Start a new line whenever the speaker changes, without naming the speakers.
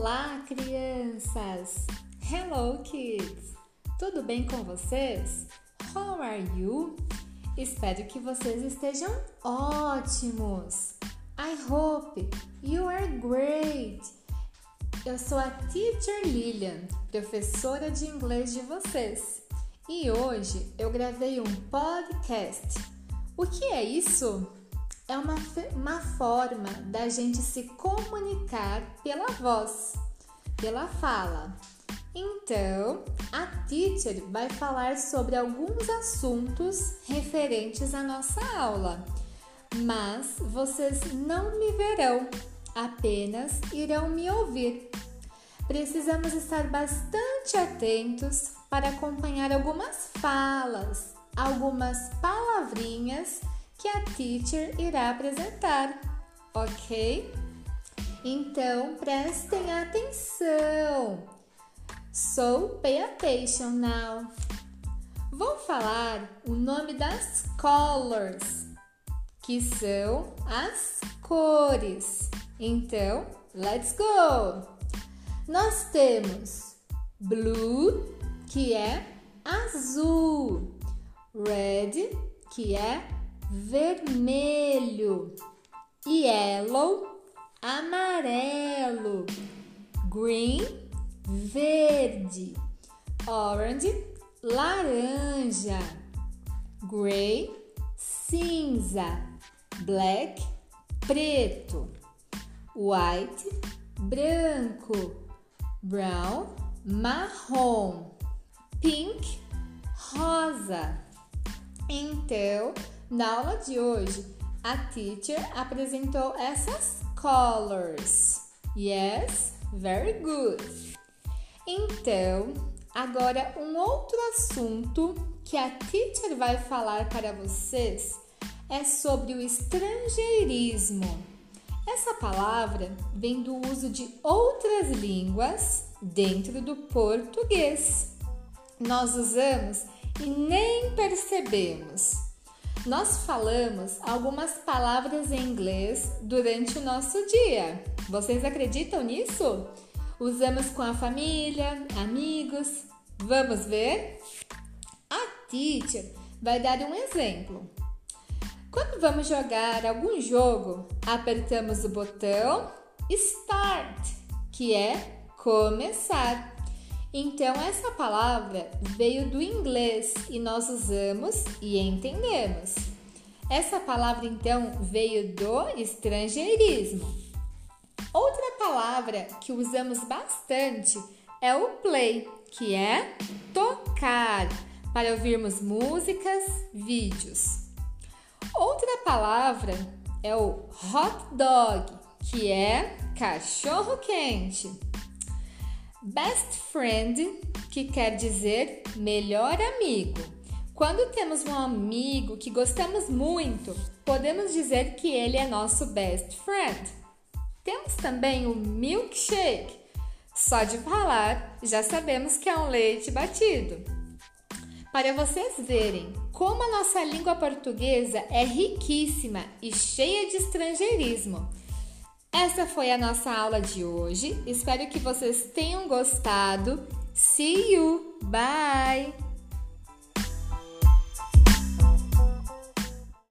Olá, crianças! Hello, kids! Tudo bem com vocês? How are you? Espero que vocês estejam ótimos! I hope you are great! Eu sou a Teacher Lilian, professora de inglês de vocês, e hoje eu gravei um podcast. O que é isso? É uma, uma forma da gente se comunicar pela voz, pela fala. Então, a teacher vai falar sobre alguns assuntos referentes à nossa aula, mas vocês não me verão, apenas irão me ouvir. Precisamos estar bastante atentos para acompanhar algumas falas, algumas palavrinhas que a teacher irá apresentar, ok? Então prestem atenção. So pay attention now. Vou falar o nome das colors, que são as cores. Então, let's go! Nós temos blue, que é azul, red, que é vermelho, yellow, amarelo, green, verde, orange, laranja, gray, cinza, black, preto, white, branco, brown, marrom, pink, rosa. Então, na aula de hoje, a teacher apresentou essas colors. Yes, very good. Então, agora um outro assunto que a teacher vai falar para vocês é sobre o estrangeirismo. Essa palavra vem do uso de outras línguas dentro do português. Nós usamos e nem percebemos. Nós falamos algumas palavras em inglês durante o nosso dia. Vocês acreditam nisso? Usamos com a família, amigos. Vamos ver? A teacher vai dar um exemplo. Quando vamos jogar algum jogo, apertamos o botão Start, que é começar. Então, essa palavra veio do inglês e nós usamos e entendemos. Essa palavra, então, veio do estrangeirismo. Outra palavra que usamos bastante é o play, que é tocar, para ouvirmos músicas, vídeos. Outra palavra é o hot dog, que é cachorro quente. Best friend, que quer dizer melhor amigo. Quando temos um amigo que gostamos muito, podemos dizer que ele é nosso best friend. Temos também o milkshake. Só de falar, já sabemos que é um leite batido. Para vocês verem como a nossa língua portuguesa é riquíssima e cheia de estrangeirismo. Essa foi a nossa aula de hoje. Espero que vocês tenham gostado. See you! Bye!